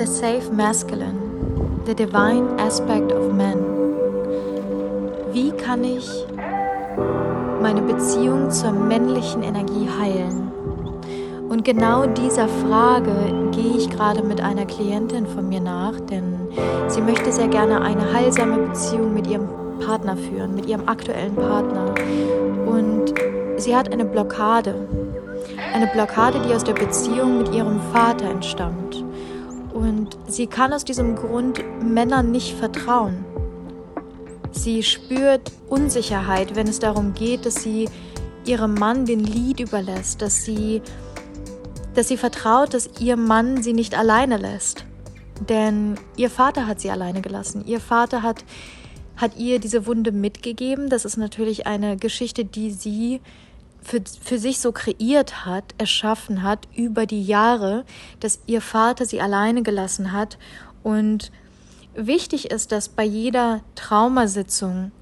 The Safe Masculine, The Divine Aspect of Men. Wie kann ich meine Beziehung zur männlichen Energie heilen? Und genau dieser Frage gehe ich gerade mit einer Klientin von mir nach, denn sie möchte sehr gerne eine heilsame Beziehung mit ihrem Partner führen, mit ihrem aktuellen Partner. Und sie hat eine Blockade. Eine Blockade, die aus der Beziehung mit ihrem Vater entstammt. Sie kann aus diesem Grund Männern nicht vertrauen. Sie spürt Unsicherheit, wenn es darum geht, dass sie ihrem Mann den Lied überlässt, dass sie, dass sie vertraut, dass ihr Mann sie nicht alleine lässt. Denn ihr Vater hat sie alleine gelassen. Ihr Vater hat, hat ihr diese Wunde mitgegeben. Das ist natürlich eine Geschichte, die sie für, für sich so kreiert hat, erschaffen hat über die Jahre, dass ihr Vater sie alleine gelassen hat. Und wichtig ist, dass bei jeder Traumasitzung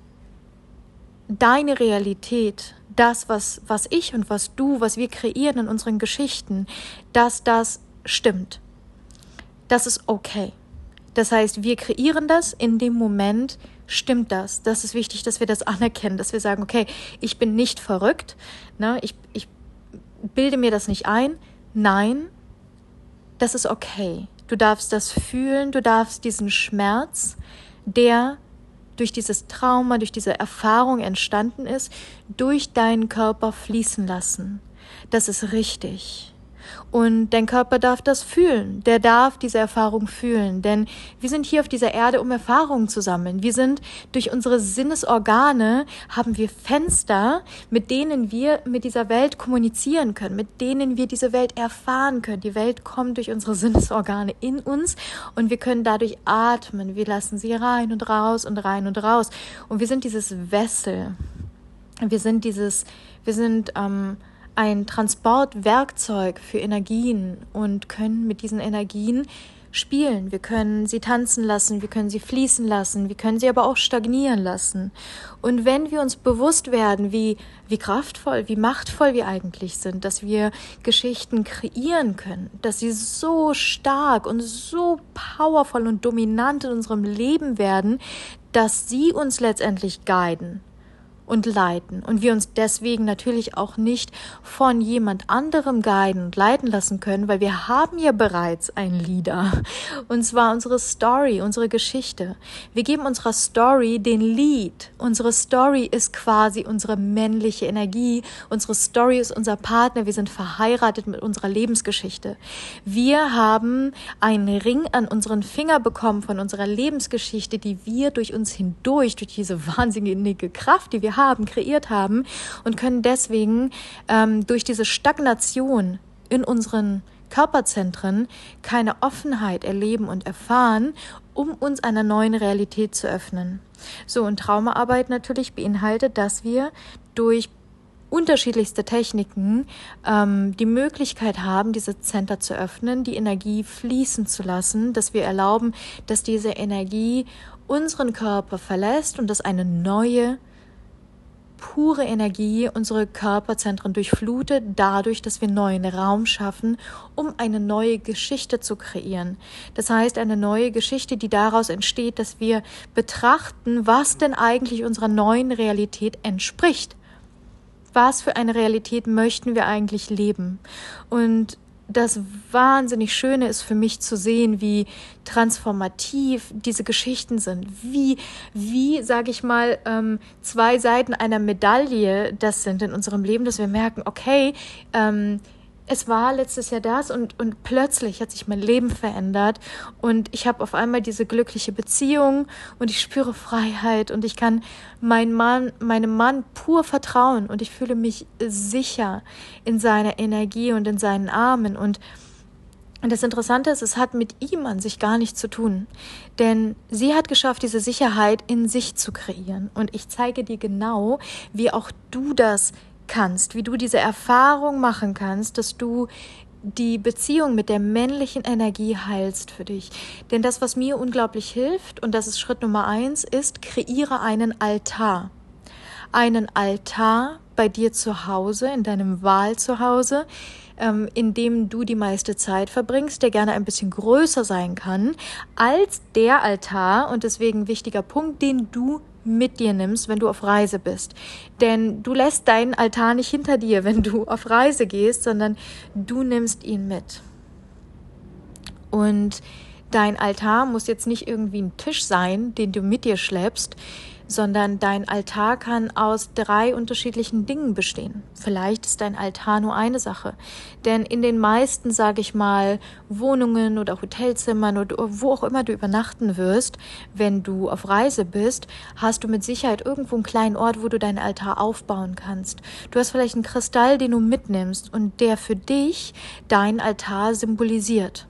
deine Realität, das, was, was ich und was du, was wir kreieren in unseren Geschichten, dass das stimmt. Das ist okay. Das heißt, wir kreieren das in dem Moment, stimmt das. Das ist wichtig, dass wir das anerkennen, dass wir sagen, okay, ich bin nicht verrückt, ne? ich, ich bilde mir das nicht ein. Nein, das ist okay. Du darfst das fühlen, du darfst diesen Schmerz, der durch dieses Trauma, durch diese Erfahrung entstanden ist, durch deinen Körper fließen lassen. Das ist richtig. Und dein Körper darf das fühlen. Der darf diese Erfahrung fühlen. Denn wir sind hier auf dieser Erde, um Erfahrungen zu sammeln. Wir sind durch unsere Sinnesorgane, haben wir Fenster, mit denen wir mit dieser Welt kommunizieren können, mit denen wir diese Welt erfahren können. Die Welt kommt durch unsere Sinnesorgane in uns und wir können dadurch atmen. Wir lassen sie rein und raus und rein und raus. Und wir sind dieses Wessel. Wir sind dieses, wir sind, ähm, ein Transportwerkzeug für Energien und können mit diesen Energien spielen. Wir können sie tanzen lassen, wir können sie fließen lassen, wir können sie aber auch stagnieren lassen. Und wenn wir uns bewusst werden, wie, wie kraftvoll, wie machtvoll wir eigentlich sind, dass wir Geschichten kreieren können, dass sie so stark und so powervoll und dominant in unserem Leben werden, dass sie uns letztendlich guiden und leiten und wir uns deswegen natürlich auch nicht von jemand anderem guiden und leiten lassen können, weil wir haben ja bereits ein Leader und zwar unsere Story, unsere Geschichte. Wir geben unserer Story den Lead. Unsere Story ist quasi unsere männliche Energie. Unsere Story ist unser Partner. Wir sind verheiratet mit unserer Lebensgeschichte. Wir haben einen Ring an unseren Finger bekommen von unserer Lebensgeschichte, die wir durch uns hindurch, durch diese wahnsinnige Kraft, die wir haben, kreiert haben und können deswegen ähm, durch diese Stagnation in unseren Körperzentren keine Offenheit erleben und erfahren, um uns einer neuen Realität zu öffnen. So, und Traumaarbeit natürlich beinhaltet, dass wir durch unterschiedlichste Techniken ähm, die Möglichkeit haben, diese Center zu öffnen, die Energie fließen zu lassen, dass wir erlauben, dass diese Energie unseren Körper verlässt und dass eine neue pure Energie unsere Körperzentren durchflutet, dadurch, dass wir neuen Raum schaffen, um eine neue Geschichte zu kreieren. Das heißt, eine neue Geschichte, die daraus entsteht, dass wir betrachten, was denn eigentlich unserer neuen Realität entspricht. Was für eine Realität möchten wir eigentlich leben? Und das wahnsinnig Schöne ist für mich zu sehen, wie transformativ diese Geschichten sind, wie, wie, sage ich mal, ähm, zwei Seiten einer Medaille das sind in unserem Leben, dass wir merken, okay, ähm, es war letztes Jahr das und, und plötzlich hat sich mein Leben verändert und ich habe auf einmal diese glückliche Beziehung und ich spüre Freiheit und ich kann meinem Mann, meinem Mann pur vertrauen und ich fühle mich sicher in seiner Energie und in seinen Armen und und das Interessante ist, es hat mit ihm an sich gar nichts zu tun. Denn sie hat geschafft, diese Sicherheit in sich zu kreieren. Und ich zeige dir genau, wie auch du das kannst, wie du diese Erfahrung machen kannst, dass du die Beziehung mit der männlichen Energie heilst für dich. Denn das, was mir unglaublich hilft, und das ist Schritt Nummer eins, ist, kreiere einen Altar. Einen Altar bei dir zu Hause, in deinem Wahlzuhause, ähm, in dem du die meiste Zeit verbringst, der gerne ein bisschen größer sein kann als der Altar und deswegen wichtiger Punkt, den du mit dir nimmst, wenn du auf Reise bist. Denn du lässt deinen Altar nicht hinter dir, wenn du auf Reise gehst, sondern du nimmst ihn mit. Und dein Altar muss jetzt nicht irgendwie ein Tisch sein, den du mit dir schleppst, sondern dein Altar kann aus drei unterschiedlichen Dingen bestehen. Vielleicht ist dein Altar nur eine Sache. Denn in den meisten, sage ich mal, Wohnungen oder Hotelzimmern oder wo auch immer du übernachten wirst, wenn du auf Reise bist, hast du mit Sicherheit irgendwo einen kleinen Ort, wo du deinen Altar aufbauen kannst. Du hast vielleicht einen Kristall, den du mitnimmst und der für dich dein Altar symbolisiert.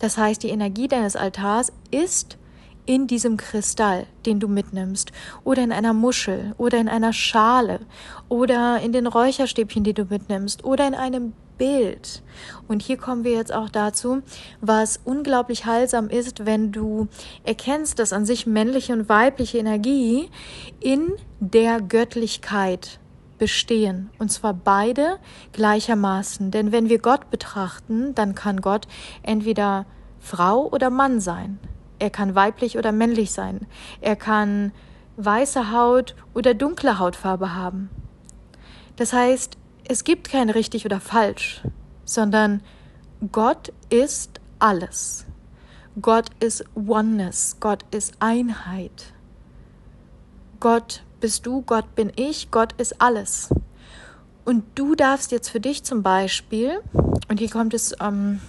Das heißt, die Energie deines Altars ist in diesem Kristall, den du mitnimmst, oder in einer Muschel, oder in einer Schale, oder in den Räucherstäbchen, die du mitnimmst, oder in einem Bild. Und hier kommen wir jetzt auch dazu, was unglaublich heilsam ist, wenn du erkennst, dass an sich männliche und weibliche Energie in der Göttlichkeit bestehen. Und zwar beide gleichermaßen. Denn wenn wir Gott betrachten, dann kann Gott entweder Frau oder Mann sein. Er kann weiblich oder männlich sein. Er kann weiße Haut oder dunkle Hautfarbe haben. Das heißt, es gibt kein richtig oder falsch, sondern Gott ist alles. Gott ist Oneness, Gott ist Einheit. Gott bist du, Gott bin ich, Gott ist alles. Und du darfst jetzt für dich zum Beispiel, und hier kommt es ähm,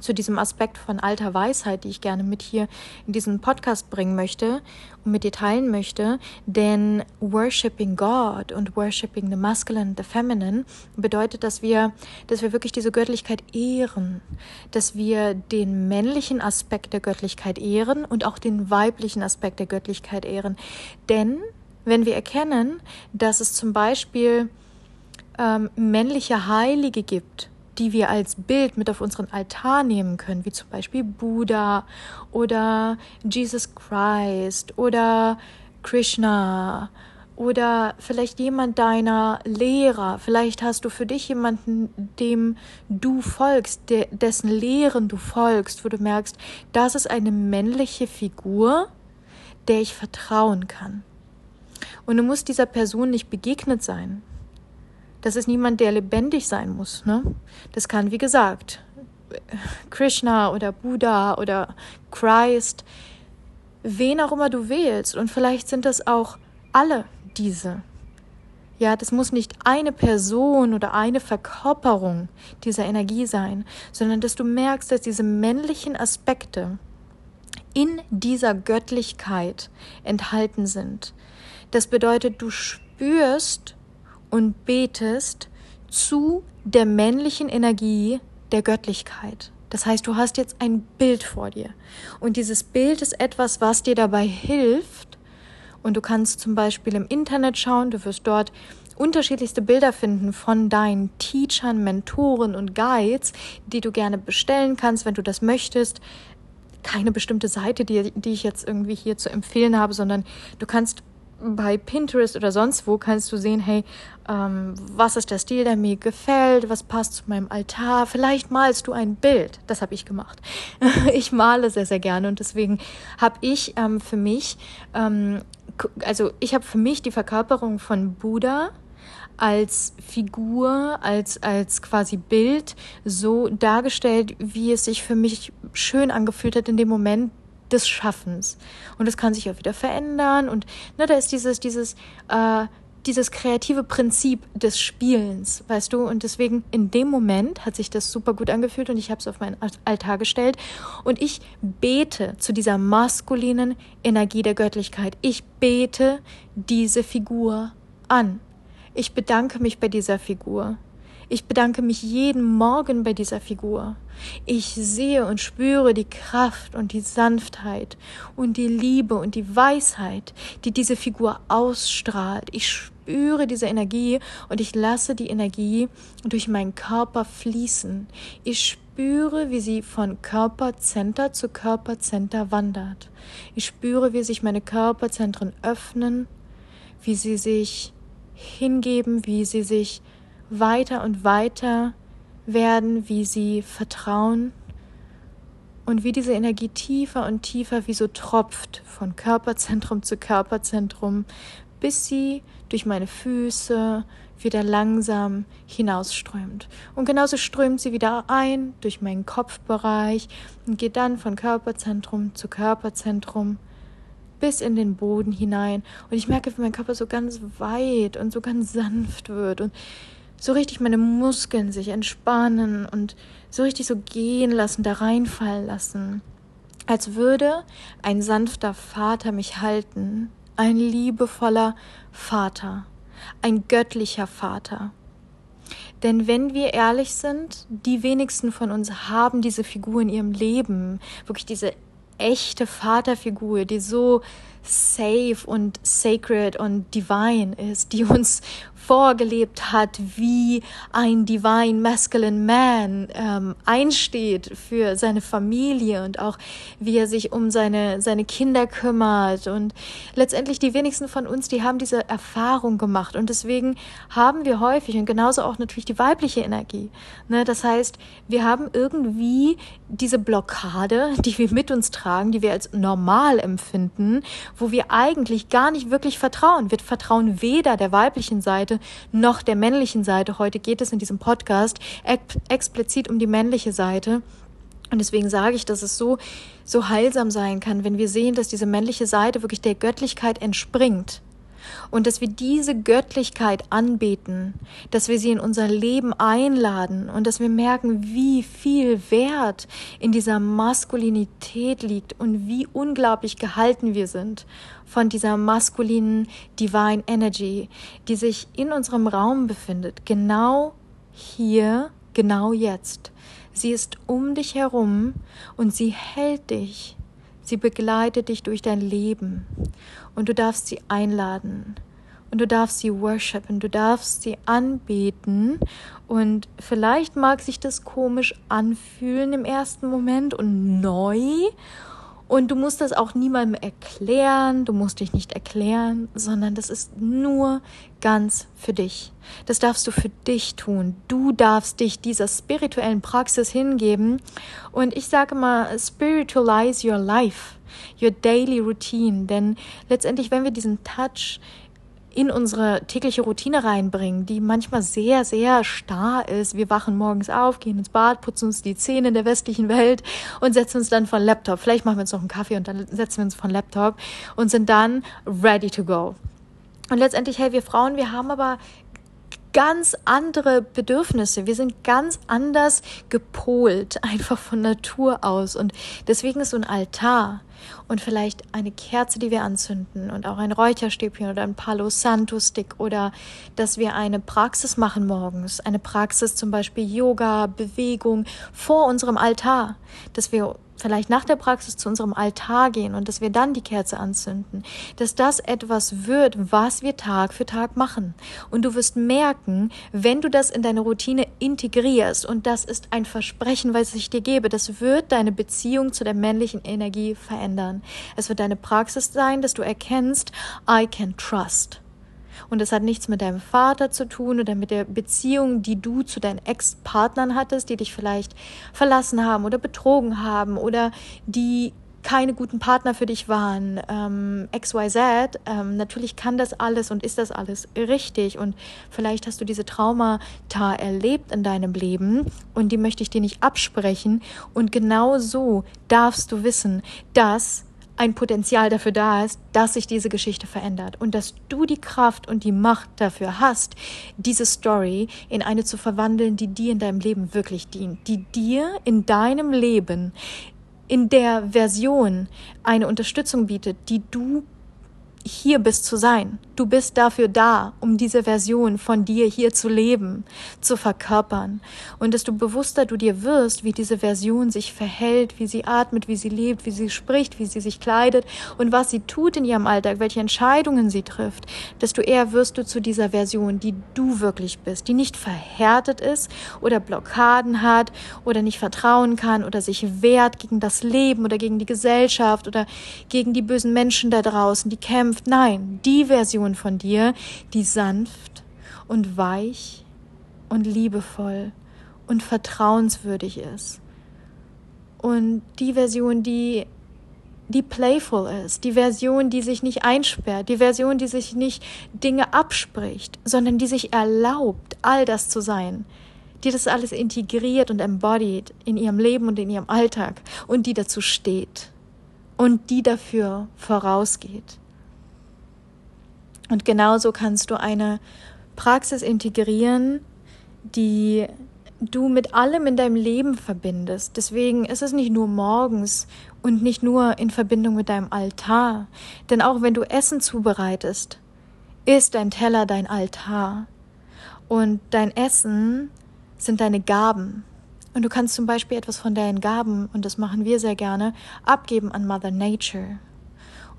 zu diesem Aspekt von alter Weisheit, die ich gerne mit hier in diesen Podcast bringen möchte und mit dir teilen möchte. Denn Worshipping God und Worshipping the Masculine, the Feminine bedeutet, dass wir, dass wir wirklich diese Göttlichkeit ehren, dass wir den männlichen Aspekt der Göttlichkeit ehren und auch den weiblichen Aspekt der Göttlichkeit ehren. Denn wenn wir erkennen, dass es zum Beispiel ähm, männliche Heilige gibt, die wir als Bild mit auf unseren Altar nehmen können, wie zum Beispiel Buddha oder Jesus Christ oder Krishna oder vielleicht jemand deiner Lehrer. Vielleicht hast du für dich jemanden, dem du folgst, der, dessen Lehren du folgst, wo du merkst, das ist eine männliche Figur, der ich vertrauen kann. Und du musst dieser Person nicht begegnet sein. Das ist niemand, der lebendig sein muss. Ne? Das kann, wie gesagt, Krishna oder Buddha oder Christ, wen auch immer du wählst. Und vielleicht sind das auch alle diese. Ja, das muss nicht eine Person oder eine Verkörperung dieser Energie sein, sondern dass du merkst, dass diese männlichen Aspekte in dieser Göttlichkeit enthalten sind. Das bedeutet, du spürst, und betest zu der männlichen Energie der Göttlichkeit. Das heißt, du hast jetzt ein Bild vor dir. Und dieses Bild ist etwas, was dir dabei hilft. Und du kannst zum Beispiel im Internet schauen, du wirst dort unterschiedlichste Bilder finden von deinen Teachern, Mentoren und Guides, die du gerne bestellen kannst, wenn du das möchtest. Keine bestimmte Seite, die, die ich jetzt irgendwie hier zu empfehlen habe, sondern du kannst bei Pinterest oder sonst wo kannst du sehen, hey, ähm, was ist der Stil, der mir gefällt, was passt zu meinem Altar. Vielleicht malst du ein Bild. Das habe ich gemacht. ich male sehr, sehr gerne und deswegen habe ich ähm, für mich, ähm, also ich habe für mich die Verkörperung von Buddha als Figur, als, als quasi Bild so dargestellt, wie es sich für mich schön angefühlt hat in dem Moment, des Schaffens. Und es kann sich auch wieder verändern. Und ne, da ist dieses, dieses, äh, dieses kreative Prinzip des Spielens, weißt du? Und deswegen in dem Moment hat sich das super gut angefühlt und ich habe es auf meinen Altar gestellt. Und ich bete zu dieser maskulinen Energie der Göttlichkeit. Ich bete diese Figur an. Ich bedanke mich bei dieser Figur. Ich bedanke mich jeden Morgen bei dieser Figur. Ich sehe und spüre die Kraft und die Sanftheit und die Liebe und die Weisheit, die diese Figur ausstrahlt. Ich spüre diese Energie und ich lasse die Energie durch meinen Körper fließen. Ich spüre, wie sie von Körperzenter zu Körperzenter wandert. Ich spüre, wie sich meine Körperzentren öffnen, wie sie sich hingeben, wie sie sich weiter und weiter werden, wie sie vertrauen und wie diese Energie tiefer und tiefer wie so tropft von Körperzentrum zu Körperzentrum, bis sie durch meine Füße wieder langsam hinausströmt. Und genauso strömt sie wieder ein durch meinen Kopfbereich und geht dann von Körperzentrum zu Körperzentrum bis in den Boden hinein. Und ich merke, wie mein Körper so ganz weit und so ganz sanft wird und so richtig meine Muskeln sich entspannen und so richtig so gehen lassen, da reinfallen lassen. Als würde ein sanfter Vater mich halten, ein liebevoller Vater, ein göttlicher Vater. Denn wenn wir ehrlich sind, die wenigsten von uns haben diese Figur in ihrem Leben, wirklich diese echte Vaterfigur, die so safe und sacred und divine ist, die uns vorgelebt hat, wie ein divine masculine man ähm, einsteht für seine Familie und auch wie er sich um seine, seine Kinder kümmert. Und letztendlich die wenigsten von uns, die haben diese Erfahrung gemacht. Und deswegen haben wir häufig und genauso auch natürlich die weibliche Energie. Ne? Das heißt, wir haben irgendwie diese Blockade, die wir mit uns tragen, die wir als normal empfinden, wo wir eigentlich gar nicht wirklich vertrauen. Wir vertrauen weder der weiblichen Seite noch der männlichen Seite. Heute geht es in diesem Podcast ex explizit um die männliche Seite. Und deswegen sage ich, dass es so, so heilsam sein kann, wenn wir sehen, dass diese männliche Seite wirklich der Göttlichkeit entspringt und dass wir diese Göttlichkeit anbeten, dass wir sie in unser Leben einladen und dass wir merken, wie viel Wert in dieser Maskulinität liegt und wie unglaublich gehalten wir sind von dieser maskulinen Divine Energy, die sich in unserem Raum befindet, genau hier, genau jetzt. Sie ist um dich herum und sie hält dich Sie begleitet dich durch dein Leben. Und du darfst sie einladen. Und du darfst sie worshipen, du darfst sie anbeten. Und vielleicht mag sich das komisch anfühlen im ersten Moment und neu und du musst das auch niemandem erklären, du musst dich nicht erklären, sondern das ist nur ganz für dich. Das darfst du für dich tun. Du darfst dich dieser spirituellen Praxis hingeben. Und ich sage mal, spiritualize your life, your daily routine. Denn letztendlich, wenn wir diesen Touch in unsere tägliche Routine reinbringen, die manchmal sehr, sehr starr ist. Wir wachen morgens auf, gehen ins Bad, putzen uns die Zähne in der westlichen Welt und setzen uns dann von Laptop. Vielleicht machen wir uns noch einen Kaffee und dann setzen wir uns von Laptop und sind dann ready to go. Und letztendlich, hey, wir Frauen, wir haben aber ganz andere Bedürfnisse. Wir sind ganz anders gepolt, einfach von Natur aus. Und deswegen ist so ein Altar und vielleicht eine Kerze, die wir anzünden und auch ein Räucherstäbchen oder ein Palo Santo Stick oder dass wir eine Praxis machen morgens, eine Praxis zum Beispiel Yoga, Bewegung vor unserem Altar, dass wir vielleicht nach der Praxis zu unserem Altar gehen und dass wir dann die Kerze anzünden, dass das etwas wird, was wir Tag für Tag machen. Und du wirst merken, wenn du das in deine Routine integrierst, und das ist ein Versprechen, was ich dir gebe, das wird deine Beziehung zu der männlichen Energie verändern. Es wird deine Praxis sein, dass du erkennst, I can trust. Und es hat nichts mit deinem Vater zu tun oder mit der Beziehung, die du zu deinen Ex-Partnern hattest, die dich vielleicht verlassen haben oder betrogen haben oder die keine guten Partner für dich waren, ähm, XYZ, ähm, natürlich kann das alles und ist das alles richtig. Und vielleicht hast du diese Traumata erlebt in deinem Leben und die möchte ich dir nicht absprechen. Und genau so darfst du wissen, dass ein Potenzial dafür da ist, dass sich diese Geschichte verändert. Und dass du die Kraft und die Macht dafür hast, diese Story in eine zu verwandeln, die dir in deinem Leben wirklich dient, die dir in deinem Leben in der Version eine Unterstützung bietet, die du hier bist zu sein. Du bist dafür da, um diese Version von dir hier zu leben, zu verkörpern. Und desto bewusster du dir wirst, wie diese Version sich verhält, wie sie atmet, wie sie lebt, wie sie spricht, wie sie sich kleidet und was sie tut in ihrem Alltag, welche Entscheidungen sie trifft, desto eher wirst du zu dieser Version, die du wirklich bist, die nicht verhärtet ist oder Blockaden hat oder nicht vertrauen kann oder sich wehrt gegen das Leben oder gegen die Gesellschaft oder gegen die bösen Menschen da draußen, die kämpfen sanft. Nein, die Version von dir, die sanft und weich und liebevoll und vertrauenswürdig ist. Und die Version, die die playful ist, die Version, die sich nicht einsperrt, die Version, die sich nicht Dinge abspricht, sondern die sich erlaubt, all das zu sein, die das alles integriert und embodied in ihrem Leben und in ihrem Alltag und die dazu steht und die dafür vorausgeht. Und genauso kannst du eine Praxis integrieren, die du mit allem in deinem Leben verbindest. Deswegen ist es nicht nur morgens und nicht nur in Verbindung mit deinem Altar. Denn auch wenn du Essen zubereitest, ist dein Teller dein Altar. Und dein Essen sind deine Gaben. Und du kannst zum Beispiel etwas von deinen Gaben, und das machen wir sehr gerne, abgeben an Mother Nature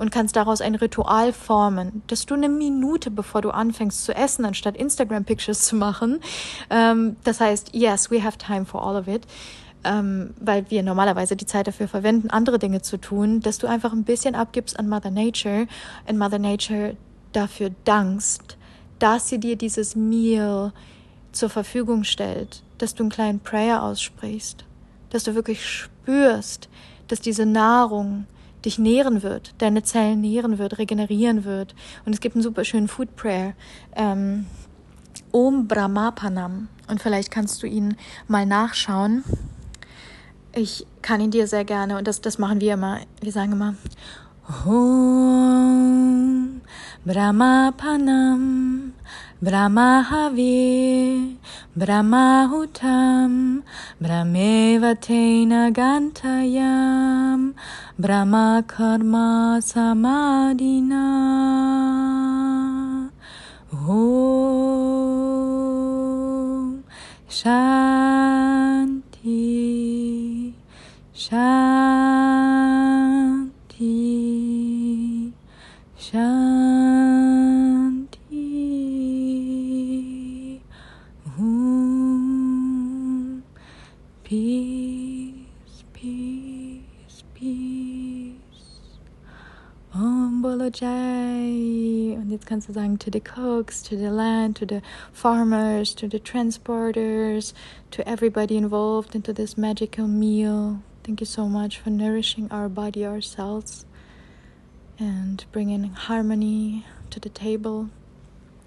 und kannst daraus ein Ritual formen, dass du eine Minute, bevor du anfängst zu essen, anstatt Instagram-Pictures zu machen, ähm, das heißt, yes, we have time for all of it, ähm, weil wir normalerweise die Zeit dafür verwenden, andere Dinge zu tun, dass du einfach ein bisschen abgibst an Mother Nature und Mother Nature dafür dankst, dass sie dir dieses Meal zur Verfügung stellt, dass du einen kleinen Prayer aussprichst, dass du wirklich spürst, dass diese Nahrung dich nähren wird, deine Zellen nähren wird, regenerieren wird. Und es gibt einen super schönen Food Prayer. Ähm, Om Brahmapanam. Und vielleicht kannst du ihn mal nachschauen. Ich kann ihn dir sehr gerne, und das, das machen wir immer. Wir sagen immer Om Brahmapanam Brahmahavi Brahmahutam Brahmevatena Gantayam Brahma Karma Samadina Om Shanti Shanti Shanti Jai. Und jetzt kannst du sagen, to the cooks, to the land, to the farmers, to the transporters, to everybody involved into this magical meal. Thank you so much for nourishing our body, ourselves, and bringing harmony to the table.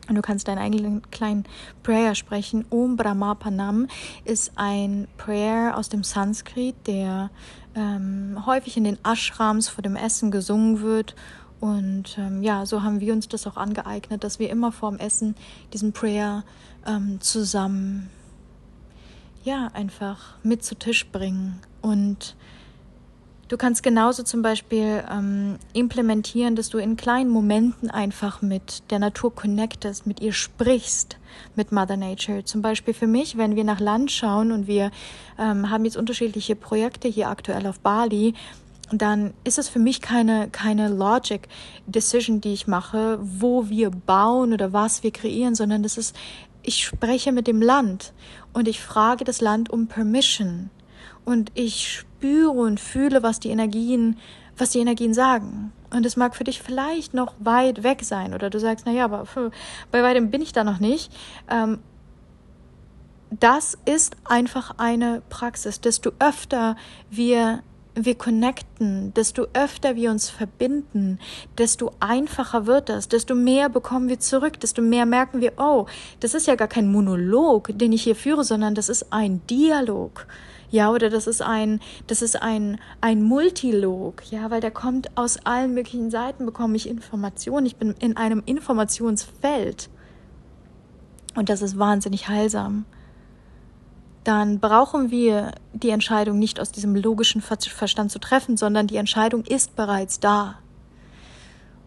Und du kannst deinen eigenen kleinen Prayer sprechen. Om Brahmapanam ist ein Prayer aus dem Sanskrit, der ähm, häufig in den Ashrams vor dem Essen gesungen wird. Und ähm, ja, so haben wir uns das auch angeeignet, dass wir immer vor dem Essen diesen Prayer ähm, zusammen, ja, einfach mit zu Tisch bringen. Und Du kannst genauso zum Beispiel ähm, implementieren, dass du in kleinen Momenten einfach mit der Natur connectest, mit ihr sprichst, mit Mother Nature. Zum Beispiel für mich, wenn wir nach Land schauen und wir ähm, haben jetzt unterschiedliche Projekte hier aktuell auf Bali, dann ist es für mich keine, keine Logic Decision, die ich mache, wo wir bauen oder was wir kreieren, sondern das ist, ich spreche mit dem Land und ich frage das Land um Permission und ich spüre und fühle, was die Energien, was die Energien sagen. Und es mag für dich vielleicht noch weit weg sein oder du sagst, na ja, aber bei weitem bin ich da noch nicht. Ähm, das ist einfach eine Praxis. Desto öfter wir wir connecten, desto öfter wir uns verbinden, desto einfacher wird das, desto mehr bekommen wir zurück, desto mehr merken wir, oh, das ist ja gar kein Monolog, den ich hier führe, sondern das ist ein Dialog. Ja, oder das ist ein, das ist ein, ein Multilog, ja, weil der kommt aus allen möglichen Seiten, bekomme ich Informationen. Ich bin in einem Informationsfeld. Und das ist wahnsinnig heilsam. Dann brauchen wir die Entscheidung nicht aus diesem logischen Verstand zu treffen, sondern die Entscheidung ist bereits da.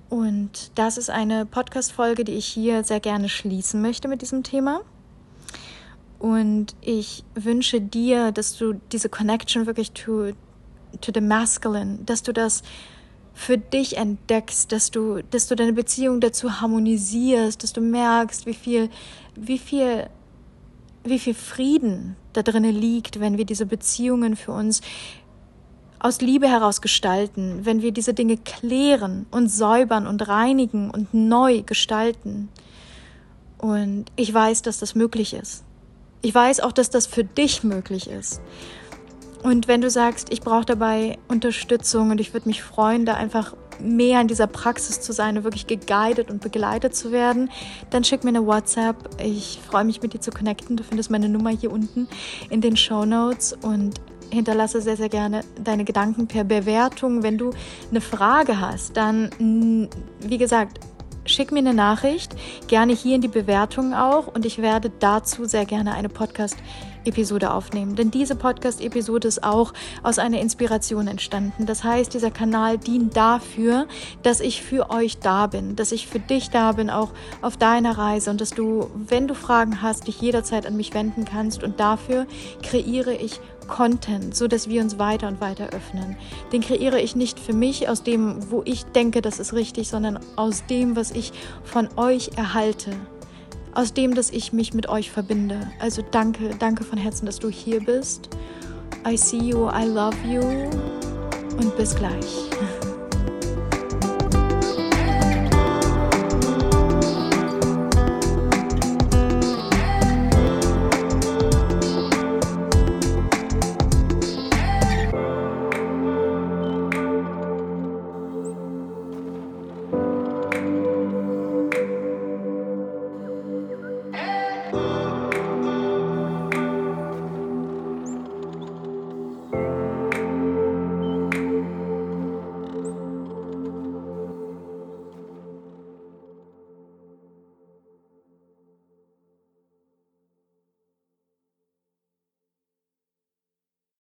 Und das ist eine Podcast-Folge, die ich hier sehr gerne schließen möchte mit diesem Thema. Und ich wünsche dir, dass du diese Connection wirklich to, to the masculine, dass du das für dich entdeckst, dass du, dass du deine Beziehung dazu harmonisierst, dass du merkst, wie viel, wie viel, wie viel Frieden da drinnen liegt, wenn wir diese Beziehungen für uns aus Liebe heraus gestalten, wenn wir diese Dinge klären und säubern und reinigen und neu gestalten. Und ich weiß, dass das möglich ist. Ich weiß auch, dass das für dich möglich ist. Und wenn du sagst, ich brauche dabei Unterstützung und ich würde mich freuen, da einfach mehr in dieser Praxis zu sein und wirklich geguided und begleitet zu werden, dann schick mir eine WhatsApp. Ich freue mich mit dir zu connecten. Du findest meine Nummer hier unten in den Show Notes und hinterlasse sehr, sehr gerne deine Gedanken per Bewertung. Wenn du eine Frage hast, dann, wie gesagt, schick mir eine Nachricht, gerne hier in die Bewertung auch und ich werde dazu sehr gerne eine Podcast-Episode aufnehmen. Denn diese Podcast-Episode ist auch aus einer Inspiration entstanden. Das heißt, dieser Kanal dient dafür, dass ich für euch da bin, dass ich für dich da bin, auch auf deiner Reise und dass du, wenn du Fragen hast, dich jederzeit an mich wenden kannst und dafür kreiere ich Content, so dass wir uns weiter und weiter öffnen. Den kreiere ich nicht für mich aus dem, wo ich denke, das ist richtig, sondern aus dem, was ich von euch erhalte. Aus dem, dass ich mich mit euch verbinde. Also danke, danke von Herzen, dass du hier bist. I see you, I love you und bis gleich.